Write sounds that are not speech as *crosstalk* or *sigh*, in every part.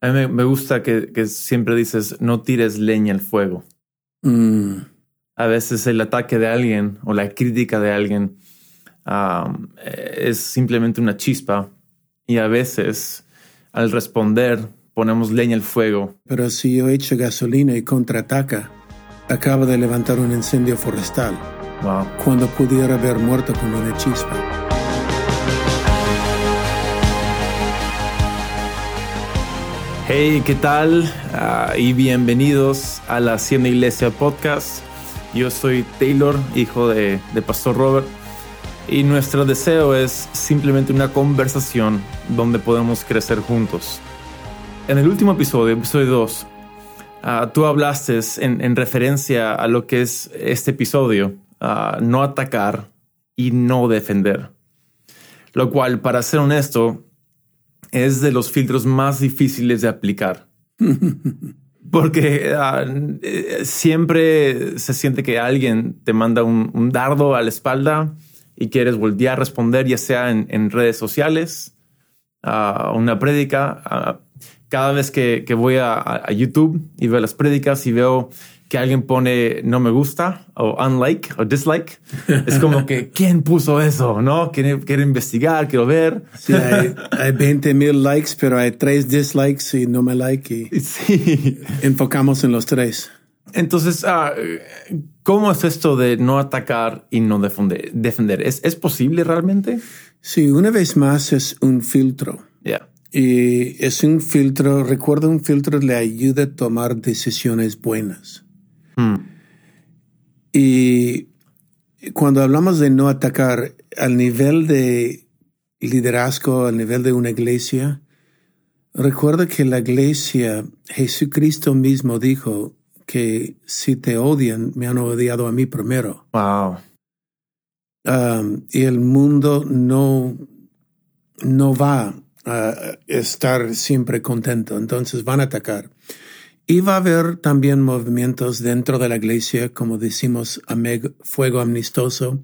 A mí me, gusta que, siempre dices, no tires leña al fuego. Mm. A veces el ataque de alguien o la crítica de alguien um, es simplemente una chispa y a veces al responder ponemos leña al fuego. Pero si yo echo gasolina y contraataca, acaba de levantar un incendio forestal. Wow. Cuando pudiera haber muerto con una chispa. Hey, ¿qué tal? Ah, y bienvenidos a la Hacienda Iglesia Podcast. Yo soy Taylor, hijo de, Pastor Robert, y nuestro deseo es simplemente una conversación donde podemos crecer juntos. En el último episodio, episodio 2, ah, tú hablaste en, referencia a lo que es este episodio, no atacar y no defender. Lo cual, para ser honesto, es de los filtros más difíciles de aplicar. *laughs* Porque ah, eh, siempre se siente que alguien te manda un, dardo a la espalda y quieres volver a responder, ya sea en, redes sociales, a una prédica. cada vez que, voy a, YouTube y veo las prédicas y veo que alguien pone no me gusta o unlike o dislike, es como que *laughs* ¿quién puso eso? ¿No? Quiero, quiero investigar, quiero ver. Sí, hay, hay 20 mil likes, pero hay tres dislikes y no me like y sí. enfocamos en los tres. Entonces, ah, ¿cómo es esto de no atacar y no defender? defender? ¿Es, ¿Es posible realmente? Sí, una vez más es un filtro. Yeah. Y es un filtro, recuerda un filtro le ayuda a tomar decisiones buenas. Hmm. Y cuando hablamos de no atacar al nivel de liderazgo, al nivel de una iglesia, recuerda que la iglesia, Jesucristo mismo dijo que si te odian, me han odiado a mí primero. Wow. Um, y el mundo no, no va a estar siempre contento, entonces van a atacar. Y va a haber también movimientos dentro de la iglesia, como decimos, fuego amistoso,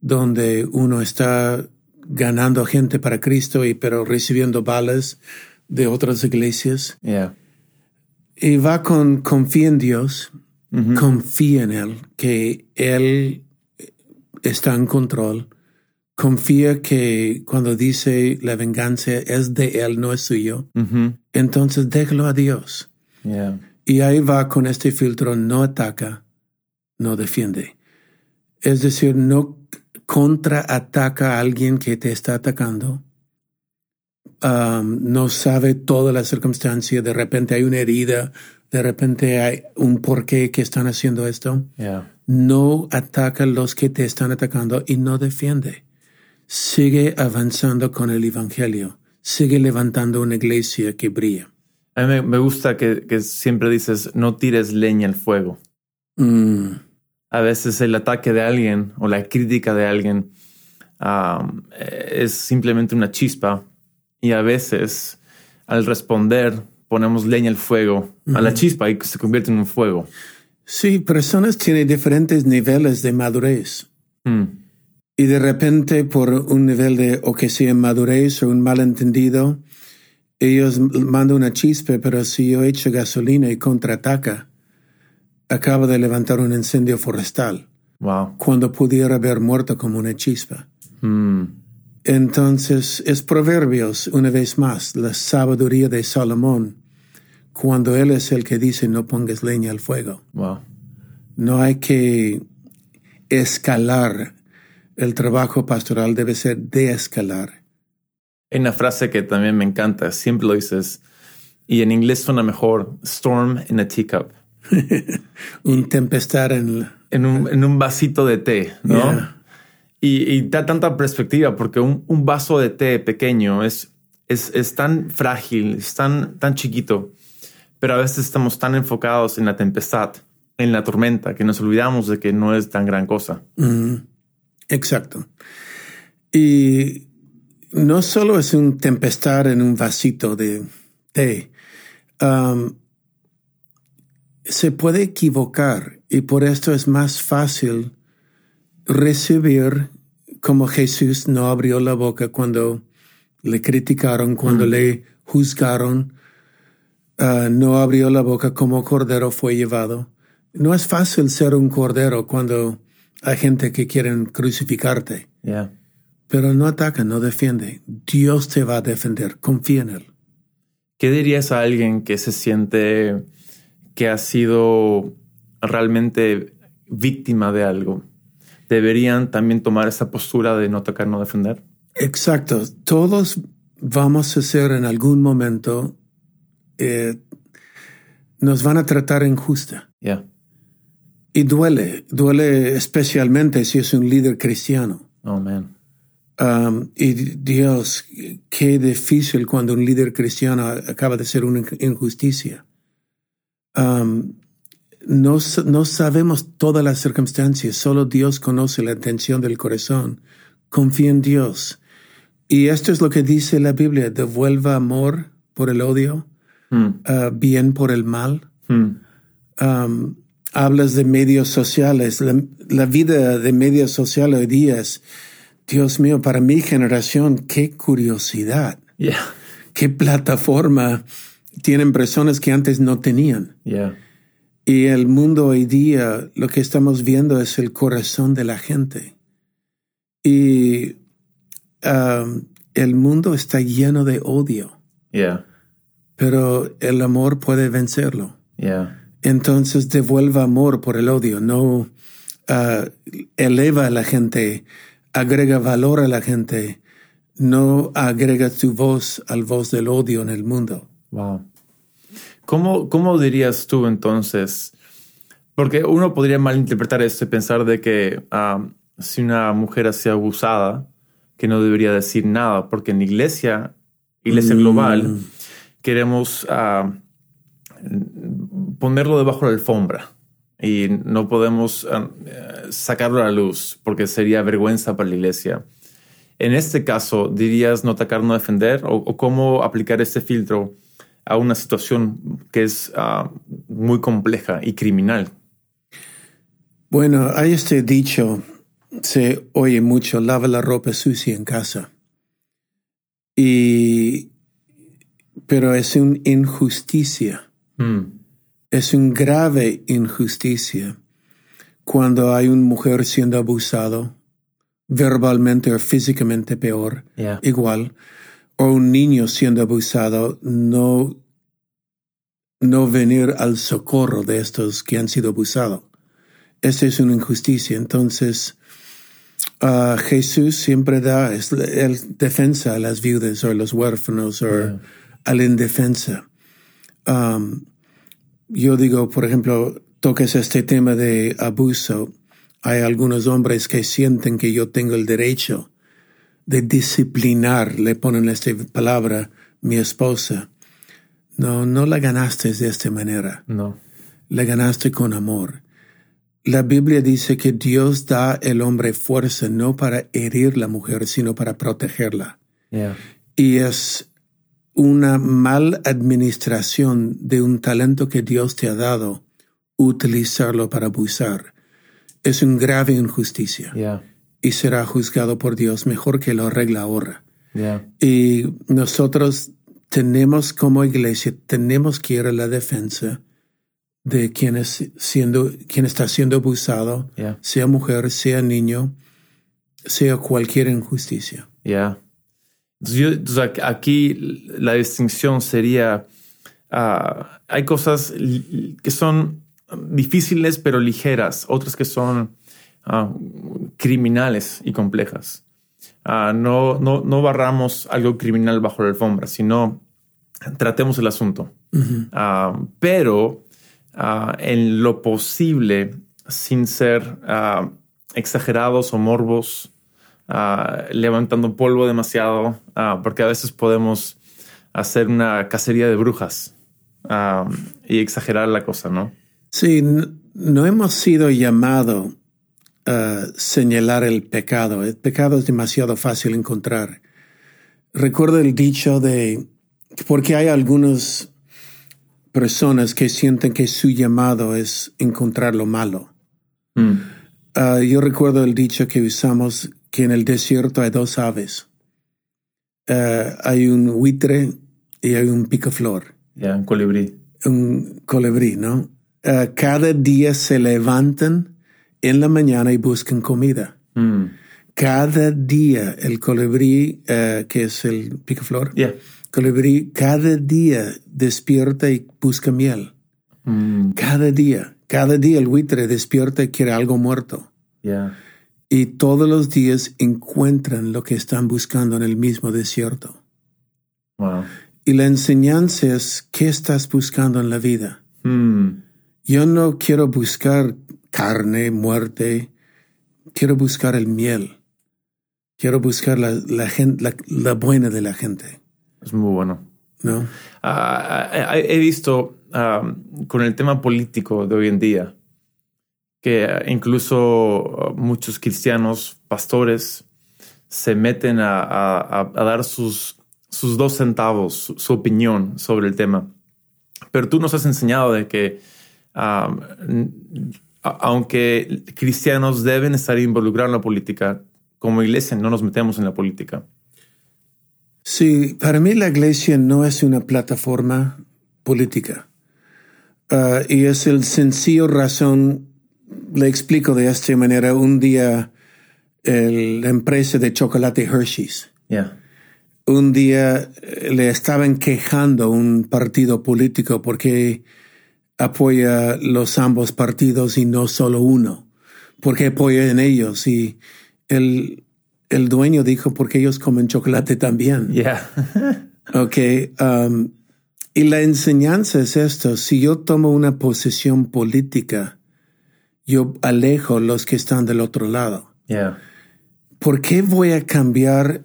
donde uno está ganando gente para Cristo y pero recibiendo balas de otras iglesias. Y va con confía en Dios, confía en Él, que Él está en control. Confía que cuando dice la venganza es de Él, no es suyo. Entonces déjalo a Dios. Y ahí va con este filtro, no ataca, no defiende. Es decir, no contraataca a alguien que te está atacando. Um, no sabe toda la circunstancia, de repente hay una herida, de repente hay un porqué que están haciendo esto. No ataca a los que te están atacando y no defiende. Sigue avanzando con el Evangelio. Sigue levantando una iglesia que brilla. A mí me, gusta que, siempre dices, no tires leña al fuego. Mm. A veces el ataque de alguien o la crítica de alguien um, es simplemente una chispa y a veces al responder ponemos leña al fuego, a la chispa y se convierte en un fuego. Sí, personas tienen diferentes niveles de madurez. Mm. Y de repente por un nivel de, o que sea madurez o un malentendido, ellos mandan una chispa, pero si yo echo gasolina y contraataca, acaba de levantar un incendio forestal. Wow. Cuando pudiera haber muerto como una chispa. Hmm. Entonces, es Proverbios, una vez más, la sabiduría de Salomón, cuando él es el que dice no pongas leña al fuego. Wow. No hay que escalar. El trabajo pastoral debe ser de escalar. Hay una frase que también me encanta, siempre lo dices, y en inglés suena mejor, storm in a teacup. *laughs* un tempestad en, en, un, en un vasito de té, ¿no? Y, da tanta perspectiva porque un, un, vaso de té pequeño es, es, es tan frágil, es tan, tan chiquito, pero a veces estamos tan enfocados en la tempestad, en la tormenta, que nos olvidamos de que no es tan gran cosa. Exacto. Y no solo es un tempestad en un vasito de té, um, se puede equivocar y por esto es más fácil recibir como Jesús no abrió la boca cuando le criticaron, cuando mm. le juzgaron, Ah, no abrió la boca como cordero fue llevado. No es fácil ser un cordero cuando hay gente que quieren crucificarte. Yeah. Pero no ataca, no defiende. Dios te va a defender. Confía en Él. ¿Qué dirías a alguien que se siente que ha sido realmente víctima de algo? ¿Deberían también tomar esa postura de no atacar, no defender? Exacto. Todos vamos a ser en algún momento, eh, nos van a tratar injusta. Yeah. Y duele, duele especialmente si es un líder cristiano. Oh, man. Um, y Dios, qué difícil cuando un líder cristiano acaba de ser una injusticia. Um, no, no sabemos todas las circunstancias, solo Dios conoce la intención del corazón. Confía en Dios. Y esto es lo que dice la Biblia, devuelva amor por el odio, Hmm. uh, bien por el mal. Hmm. Um, hablas de medios sociales. La, la vida de medios sociales hoy día es, Dios mío, para mi generación, qué curiosidad, Yeah. qué plataforma tienen personas que antes no tenían. Yeah. Y el mundo hoy día, lo que estamos viendo es el corazón de la gente. Y um, el mundo está lleno de odio, Yeah. pero el amor puede vencerlo. Yeah. Entonces devuelva amor por el odio, no ah, eleva a la gente, agrega valor a la gente, no agrega tu voz al voz del odio en el mundo. Wow. ¿Cómo, ¿Cómo dirías tú entonces? Porque uno podría malinterpretar esto y pensar de que ah, si una mujer ha sido abusada, que no debería decir nada, porque en la iglesia, iglesia global, queremos ah, ponerlo debajo de la alfombra y no podemos ah, sacarlo a la luz porque sería vergüenza para la iglesia. En este caso, ¿dirías no atacar, no defender? ¿O, o cómo aplicar este filtro a una situación que es ah, muy compleja y criminal? Bueno, hay este dicho, se oye mucho, lava la ropa sucia en casa. Y, pero es una injusticia. Mm, Es una grave injusticia cuando hay una mujer siendo abusado, verbalmente o físicamente peor, Yeah. igual, o un niño siendo abusado, no, no venir al socorro de estos que han sido abusados. Esa es una injusticia. Entonces, ah, Jesús siempre da es el defensa a las viudas o a los huérfanos o Yeah. a la indefensa. Um, yo digo, por ejemplo, toques este tema de abuso. Hay algunos hombres que sienten que yo tengo el derecho de disciplinar, le ponen esta palabra, mi esposa. No, no la ganaste de esta manera. no. La ganaste con amor. La Biblia dice que Dios da al hombre fuerza no para herir la mujer, sino para protegerla. Yeah. Y es una mal administración de un talento que Dios te ha dado, utilizarlo para abusar. Es una grave injusticia Yeah. y será juzgado por Dios mejor que lo arregla ahora. Yeah. Y nosotros tenemos como iglesia, tenemos que ir a la defensa de quien, es siendo, quien está siendo abusado, Yeah. sea mujer, sea niño, sea cualquier injusticia. Entonces, yo- entonces, ac- aquí la distinción sería, ah, hay cosas que son difíciles pero ligeras, otras que son ah, criminales y complejas. Ah, no, no, no barramos algo criminal bajo la alfombra, sino tratemos el asunto. Pero en lo posible, sin ser exagerados o morbos, ah, levantando polvo demasiado, ah, porque a veces podemos hacer una cacería de brujas ah, y exagerar la cosa, ¿no? Sí, no hemos sido llamados a señalar el pecado. El pecado es demasiado fácil encontrar. Recuerdo el dicho de, porque hay algunas personas que sienten que su llamado es encontrar lo malo. Mm, yo recuerdo el dicho que usamos que en el desierto hay dos aves. Ah, hay un buitre y hay un picaflor. Ya, un colibrí. Un colibrí, ¿no? Uh, cada día se levantan en la mañana y buscan comida. Mm. Cada día el colibrí, uh, que es el picaflor, Yeah. colibrí, cada día despierta y busca miel. Mm. Cada día, cada día el buitre despierta y quiere algo muerto. Yeah. Y todos los días encuentran lo que están buscando en el mismo desierto. Wow. Y la enseñanza es, ¿qué estás buscando en la vida? Mm. Yo no quiero buscar carne, muerte, quiero buscar el miel. Quiero buscar la, la, gente, la, la buena de la gente, Es muy bueno. ¿no? Ah, he visto ah, con el tema político de hoy en día que incluso ah, muchos cristianos, pastores, se meten a, a- a- dar sus, sus dos centavos, su, su opinión sobre el tema. Pero tú nos has enseñado de que a- aunque cristianos deben estar involucrados en la política, como iglesia no nos metemos en la política. Sí, para mí la iglesia no es una plataforma política. Ah, y es el sencillo razón, le explico de esta manera, un día el- la empresa de chocolate Hershey's, Yeah. un día eh, le estaban quejando un partido político porque apoya los ambos partidos y no solo uno, porque apoya en ellos y el, el dueño dijo porque ellos comen chocolate también. Yeah. *laughs* Ok. um, y la enseñanza es esto. Si yo tomo una posición política, yo alejo los que están del otro lado. yeah. ¿Por qué voy a cambiar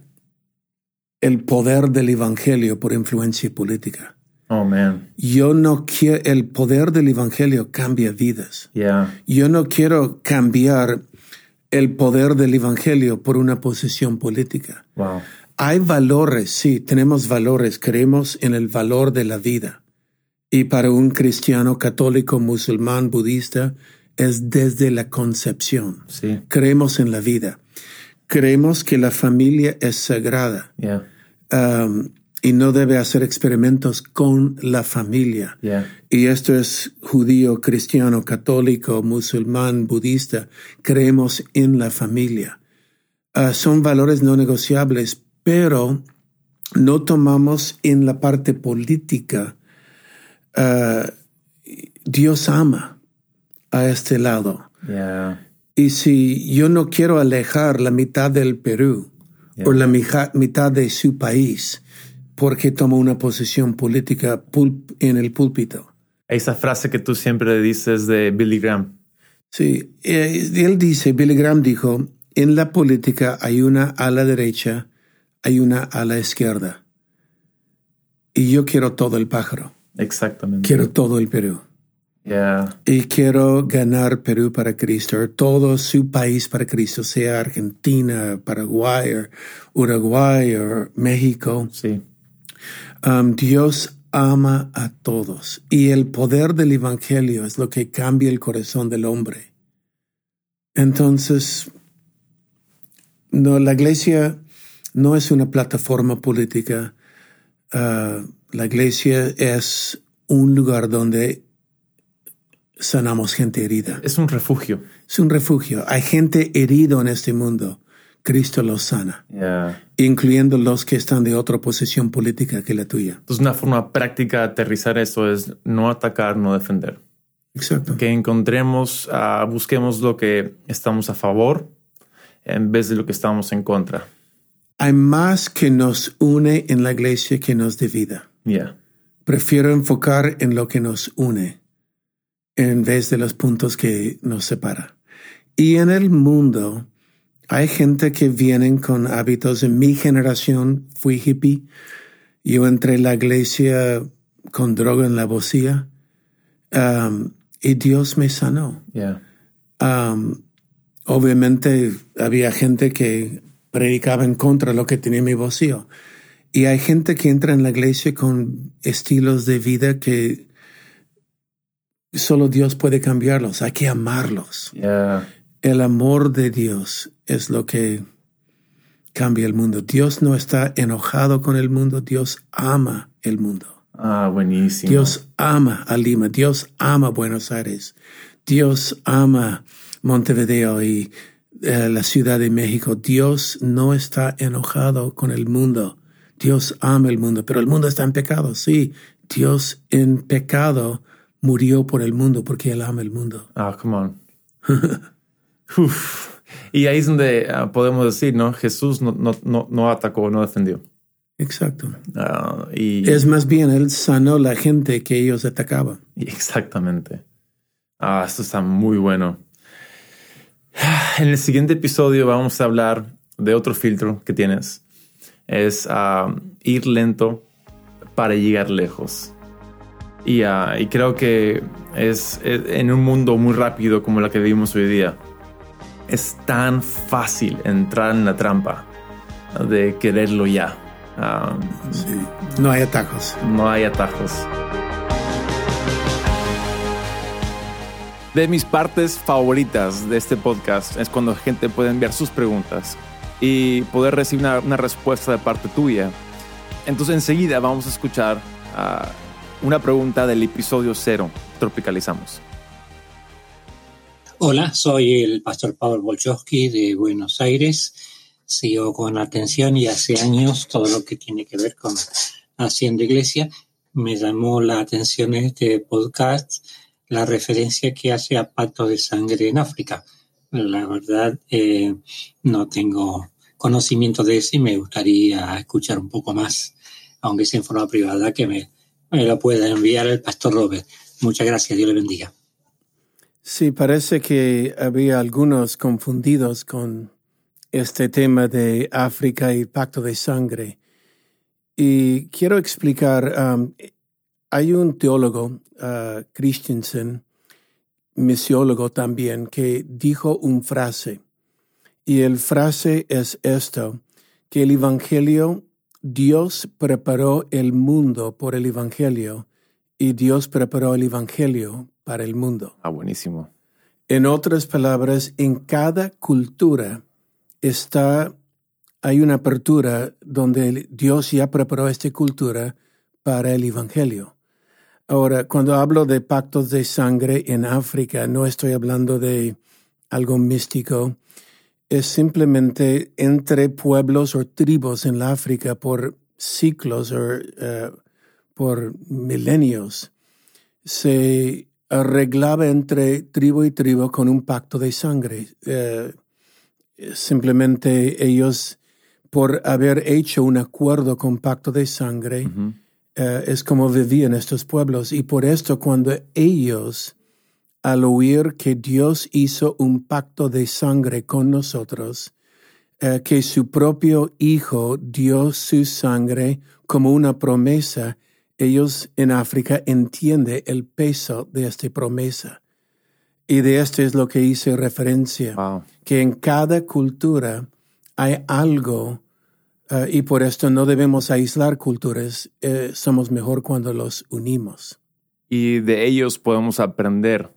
el poder del evangelio por influencia política? Oh man. Yo no quiero, el poder del evangelio cambia vidas. Yeah. Yo no quiero cambiar el poder del evangelio por una posición política. Wow. Hay valores, sí, tenemos valores, creemos en el valor de la vida. Y para un cristiano católico, musulmán, budista, es desde la concepción. Sí. Creemos en la vida. Creemos que la familia es sagrada Yeah. um, y no debe hacer experimentos con la familia. Yeah. Y esto es judío, cristiano, católico, musulmán, budista. Creemos en la familia. Ah, son valores no negociables, pero no tomamos en la parte política. ah, Dios ama a este lado. Yeah. Y si yo no quiero alejar la mitad del Perú o la mija- mitad de su país porque tomo una posición política en el púlpito. Esa frase que tú siempre dices de Billy Graham. Sí, eh, él dice, Billy Graham dijo, en la política hay una a la derecha, hay una a la izquierda. Y yo quiero todo el pájaro, Exactamente. quiero todo el Perú. Yeah. Y quiero ganar Perú para Cristo, todo su país para Cristo, sea Argentina, Paraguay, Uruguay o México. Sí. Um, Dios ama a todos y el poder del Evangelio es lo que cambia el corazón del hombre. Entonces, no, la iglesia no es una plataforma política. Uh, la iglesia es un lugar donde sanamos gente herida. Es un refugio. Es un refugio. Hay gente herido en este mundo. Cristo los sana, Yeah. incluyendo los que están de otra posición política que la tuya. Entonces, una forma práctica de aterrizar eso es no atacar, no defender. Exacto. Que encontremos, ah, busquemos lo que estamos a favor en vez de lo que estamos en contra. Hay más que nos une en la iglesia que nos divida. Yeah. Prefiero enfocar en lo que nos une en vez de los puntos que nos separa. Y en el mundo hay gente que vienen con hábitos. En mi generación fui hippie. Yo entré en la iglesia con droga en la bocía. Um, y Dios me sanó. Yeah. Um, obviamente había gente que predicaba en contra de lo que tenía en mi bolsillo. Y hay gente que entra en la iglesia con estilos de vida que solo Dios puede cambiarlos. Hay que amarlos. Yeah. El amor de Dios es lo que cambia el mundo. Dios no está enojado con el mundo, Dios ama el mundo. Ah, buenísimo. Dios ama a Lima, Dios ama Buenos Aires, Dios ama Montevideo y eh, la Ciudad de México. Dios no está enojado con el mundo. Dios ama el mundo, pero el mundo está en pecado. Sí, Dios en pecado murió por el mundo porque Él ama el mundo. Ah, come on. *laughs* Y ahí es donde ah, podemos decir, ¿no? Jesús no, no, no, no atacó, no defendió. Exacto. Ah, y, Es más bien, Él sanó la gente que ellos atacaban. *laughs* exactamente. Ah, esto está muy bueno. *sighs* En el siguiente episodio vamos a hablar de otro filtro que tienes. Es ah, ir lento para llegar lejos. Y, ah, y creo que es, es- en un mundo muy rápido como la que vivimos hoy día. Es tan fácil entrar en la trampa de quererlo ya. Ah, Sí. No hay atajos. no hay atajos. De mis partes favoritas de este podcast es cuando gente puede enviar sus preguntas y poder recibir una, una respuesta de parte tuya. Entonces enseguida vamos a escuchar ah, una pregunta del episodio cero. Tropicalizamos. Hola, soy el pastor Pablo Bolchowski de Buenos Aires. Sigo con atención y hace años todo lo que tiene que ver con Haciendo Iglesia. Me llamó la atención en este podcast la referencia que hace a pactos de sangre en África. La verdad, eh, no tengo conocimiento de eso y me gustaría escuchar un poco más, aunque sea en forma privada, que me, lo pueda enviar el pastor Robert. Muchas gracias, Dios le bendiga. Sí, parece que había algunos confundidos con este tema de África y pacto de sangre. Y quiero explicar, um, hay un teólogo, uh, Christensen, misiólogo también, que dijo una frase. Y el frase es esto, que el Evangelio, Dios preparó el mundo por el Evangelio y Dios preparó el Evangelio para el mundo. Ah, buenísimo. En otras palabras, en cada cultura está, hay una apertura donde Dios ya preparó esta cultura para el Evangelio. Ahora, cuando hablo de pactos de sangre en África, no estoy hablando de algo místico, es simplemente entre pueblos o tribus en la África por ciclos o eh, por milenios se arreglaba entre tribu y tribu con un pacto de sangre. Eh, simplemente ellos, por haber hecho un acuerdo con pacto de sangre, eh, es como vivían estos pueblos. Y por esto cuando ellos, al oír que Dios hizo un pacto de sangre con nosotros, eh, que su propio Hijo dio su sangre como una promesa, ellos en África entienden el peso de esta promesa. Y de esto es lo que hice referencia, Wow. que en cada cultura hay algo, eh, y por esto no debemos aislar culturas, eh, somos mejor cuando los unimos. Y de ellos podemos aprender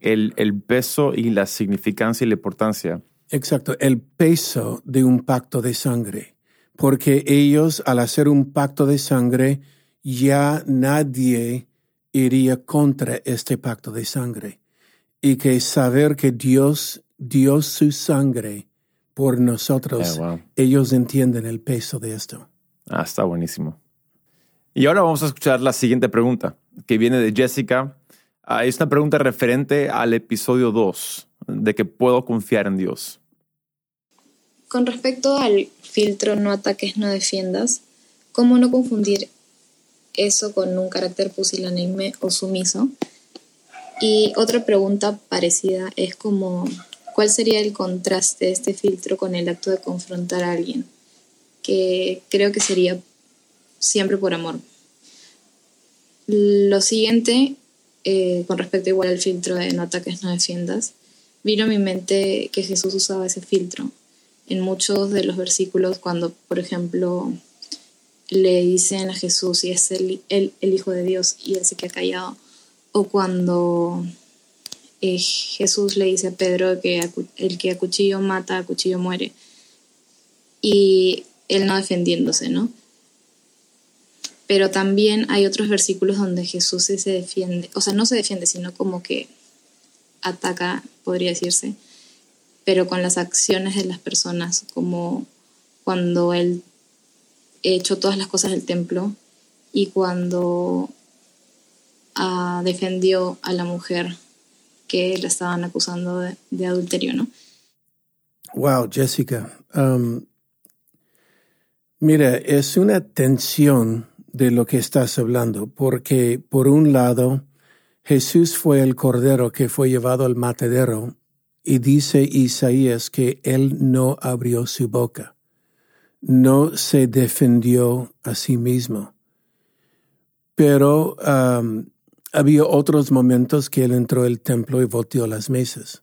el, el peso y la significancia y la importancia. Exacto, el peso de un pacto de sangre, porque ellos al hacer un pacto de sangre, ya nadie iría contra este pacto de sangre. Y que saber que Dios dio su sangre por nosotros, wow. ellos entienden el peso de esto. Ah, está buenísimo. Y ahora vamos a escuchar la siguiente pregunta, que viene de Jessica. Ah, es una pregunta referente al episodio 2, de que puedo confiar en Dios. Con respecto al filtro no ataques, no defiendas, ¿cómo no confundir eso con un carácter pusilánime o sumiso? Y otra pregunta parecida es como, ¿cuál sería el contraste de este filtro con el acto de confrontar a alguien? Que creo que sería siempre por amor. Lo siguiente, eh, con respecto igual al filtro de no ataques, no defiendas, vino a mi mente que Jesús usaba ese filtro en muchos de los versículos cuando, por ejemplo, le dicen a Jesús y es el, el, el Hijo de Dios y él se queda callado, o cuando eh, Jesús le dice a Pedro que el que a cuchillo mata, a cuchillo muere, y él no defendiéndose, ¿no? Pero también hay otros versículos donde Jesús se defiende, o sea, no se defiende, sino como que ataca, podría decirse, pero con las acciones de las personas, como cuando él echó todas las cosas del templo y cuando uh, defendió a la mujer que le estaban acusando de, de adulterio, ¿no? Wow, Jessica. Um, mira, es una tensión de lo que estás hablando, porque por un lado, Jesús fue el cordero que fue llevado al matadero y dice Isaías que él no abrió su boca, no se defendió a sí mismo. Pero um, había otros momentos que él entró al templo y volteó las mesas.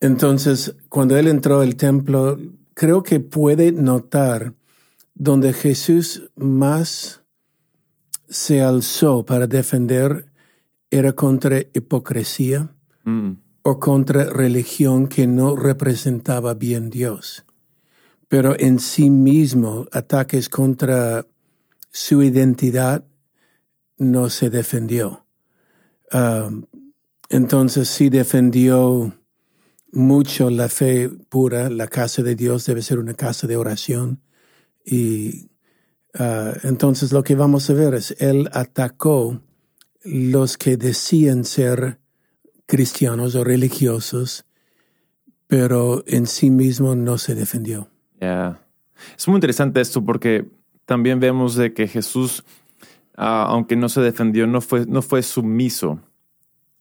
Entonces, cuando él entró al templo, creo que puede notar donde Jesús más se alzó para defender era contra hipocresía mm. o contra religión que no representaba bien Dios. Pero en sí mismo, ataques contra su identidad no se defendió. Um, entonces sí defendió mucho la fe pura, la casa de Dios debe ser una casa de oración. Y uh, entonces lo que vamos a ver es, él atacó los que decían ser cristianos o religiosos, pero en sí mismo no se defendió. Es muy interesante esto porque también vemos de que Jesús, uh, aunque no se defendió, no fue, no fue sumiso.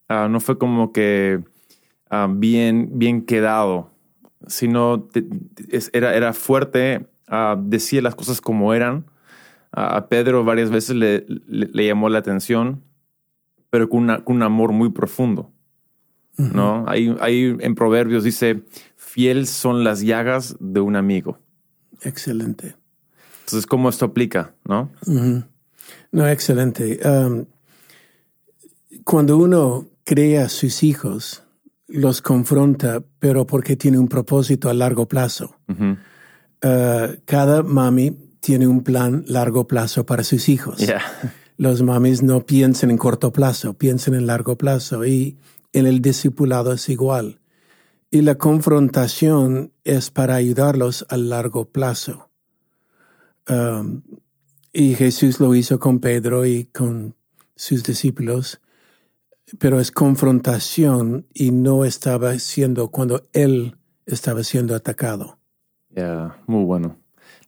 Uh, no fue como que Ah, bien, bien quedado, sino era, era fuerte, uh, decía las cosas como eran. a Pedro varias veces le, le, llamó la atención, pero con, una, con un amor muy profundo. ¿no? Ahí, ahí en Proverbios dice, fiel son las llagas de un amigo. Excelente. Entonces, ¿cómo esto aplica? ¿No? No, excelente. Um, cuando uno crea a sus hijos, los confronta, pero porque tiene un propósito a largo plazo. Uh, cada mami tiene un plan largo plazo para sus hijos. *laughs* Los mamis no piensan en corto plazo, piensan en largo plazo y en el discipulado es igual. Y la confrontación es para ayudarlos a largo plazo. Um, y Jesús lo hizo con Pedro y con sus discípulos pero es confrontación y no estaba siendo cuando él estaba siendo atacado. Ya, muy bueno.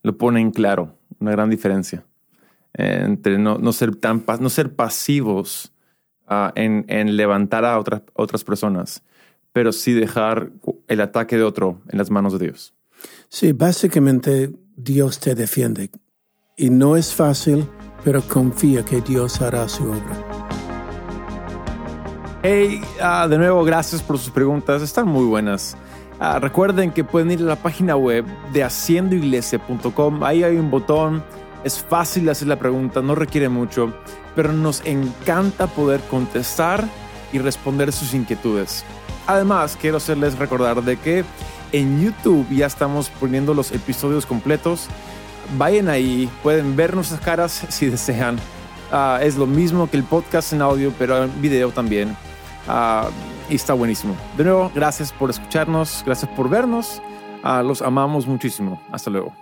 Lo pone en claro, una gran diferencia entre no, no, ser tan no ser pasivos uh, en, en, levantar a otras, otras personas, pero sí dejar el ataque de otro en las manos de Dios. Sí, básicamente Dios te defiende y no es fácil, pero confía que Dios hará su obra. Hey, ah, de nuevo, gracias por sus preguntas. Están muy buenas. Ah, recuerden que pueden ir a la página web de haciendoiglesia.com. Ahí hay un botón. Es fácil hacer la pregunta, no requiere mucho, pero nos encanta poder contestar y responder sus inquietudes. Además, quiero hacerles recordar de que en YouTube ya estamos poniendo los episodios completos. Vayan ahí, pueden ver nuestras caras *laughs* si desean. Ah, es lo mismo que el podcast en audio, pero en video también. Ah, y está buenísimo. De nuevo, gracias por escucharnos, gracias por vernos. Ah, los amamos muchísimo. Hasta luego.